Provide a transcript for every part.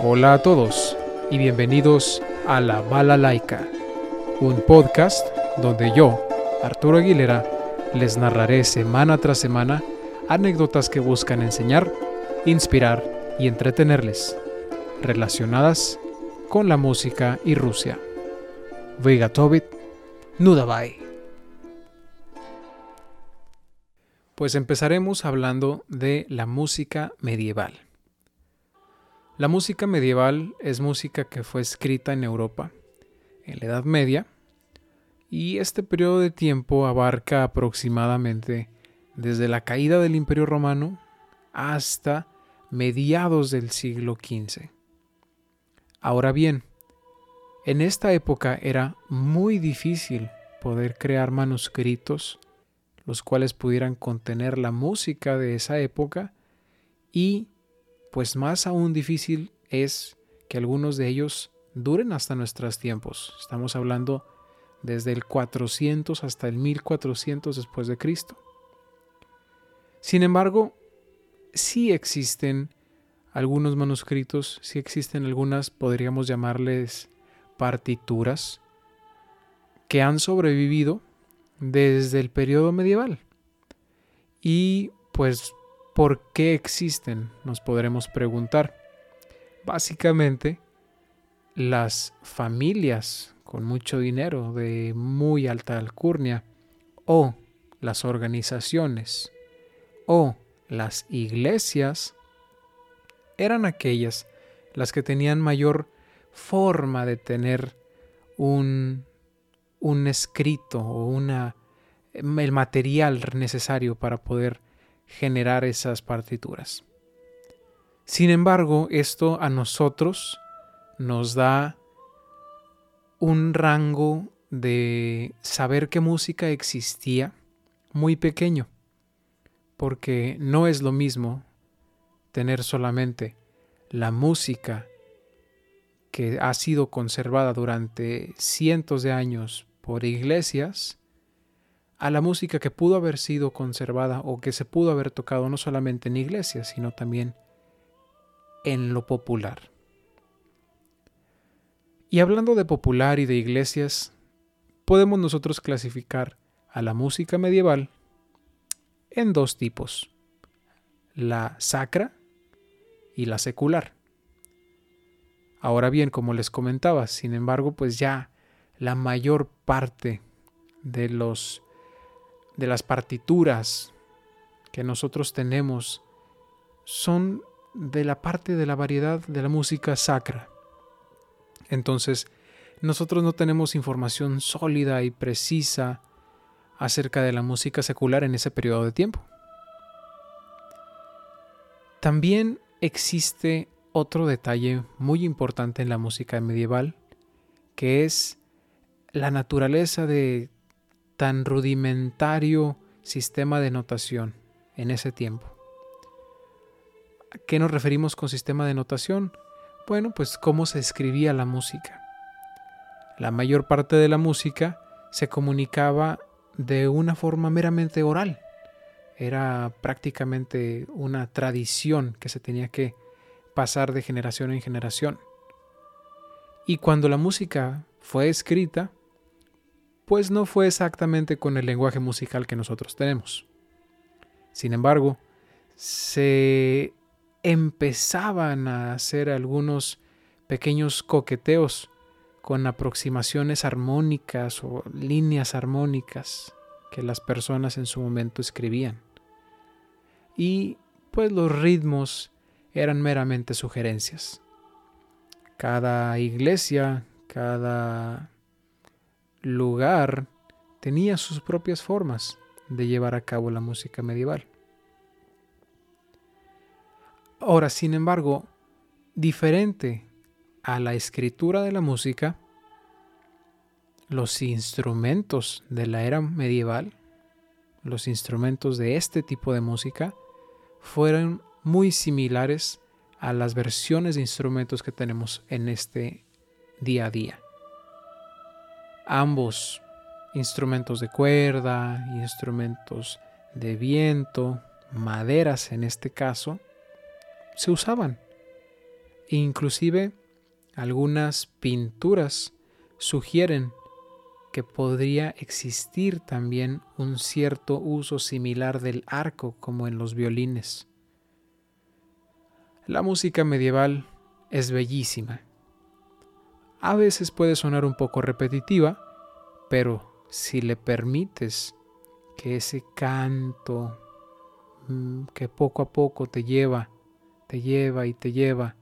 Hola a todos y bienvenidos a La Bala Laica, un podcast donde yo, Arturo Aguilera, les narraré semana tras semana anécdotas que buscan enseñar, inspirar y entretenerles, relacionadas con la música y Rusia. Vigatovit, Nudabai. Pues empezaremos hablando de la música medieval. La música medieval es música que fue escrita en Europa en la Edad Media y este periodo de tiempo abarca aproximadamente desde la caída del Imperio Romano hasta mediados del siglo XV. Ahora bien, en esta época era muy difícil poder crear manuscritos los cuales pudieran contener la música de esa época y pues más aún difícil es que algunos de ellos duren hasta nuestros tiempos. Estamos hablando desde el 400 hasta el 1400 después de Cristo. Sin embargo, sí existen algunos manuscritos, sí existen algunas, podríamos llamarles partituras, que han sobrevivido desde el periodo medieval. Y pues ¿Por qué existen? Nos podremos preguntar. Básicamente, las familias con mucho dinero de muy alta alcurnia o las organizaciones o las iglesias eran aquellas las que tenían mayor forma de tener un, un escrito o una, el material necesario para poder generar esas partituras. Sin embargo, esto a nosotros nos da un rango de saber qué música existía muy pequeño, porque no es lo mismo tener solamente la música que ha sido conservada durante cientos de años por iglesias a la música que pudo haber sido conservada o que se pudo haber tocado no solamente en iglesias, sino también en lo popular. Y hablando de popular y de iglesias, podemos nosotros clasificar a la música medieval en dos tipos, la sacra y la secular. Ahora bien, como les comentaba, sin embargo, pues ya la mayor parte de los de las partituras que nosotros tenemos son de la parte de la variedad de la música sacra. Entonces, nosotros no tenemos información sólida y precisa acerca de la música secular en ese periodo de tiempo. También existe otro detalle muy importante en la música medieval, que es la naturaleza de tan rudimentario sistema de notación en ese tiempo. ¿A qué nos referimos con sistema de notación? Bueno, pues cómo se escribía la música. La mayor parte de la música se comunicaba de una forma meramente oral. Era prácticamente una tradición que se tenía que pasar de generación en generación. Y cuando la música fue escrita, pues no fue exactamente con el lenguaje musical que nosotros tenemos. Sin embargo, se empezaban a hacer algunos pequeños coqueteos con aproximaciones armónicas o líneas armónicas que las personas en su momento escribían. Y pues los ritmos eran meramente sugerencias. Cada iglesia, cada lugar tenía sus propias formas de llevar a cabo la música medieval. Ahora, sin embargo, diferente a la escritura de la música, los instrumentos de la era medieval, los instrumentos de este tipo de música, fueron muy similares a las versiones de instrumentos que tenemos en este día a día ambos instrumentos de cuerda, instrumentos de viento, maderas en este caso, se usaban. inclusive algunas pinturas sugieren que podría existir también un cierto uso similar del arco como en los violines. La música medieval es bellísima. A veces puede sonar un poco repetitiva, pero si le permites que ese canto mm, que poco a poco te lleva, te lleva y te lleva,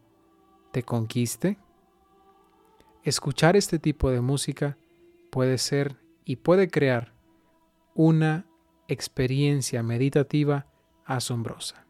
te conquiste, escuchar este tipo de música puede ser y puede crear una experiencia meditativa asombrosa.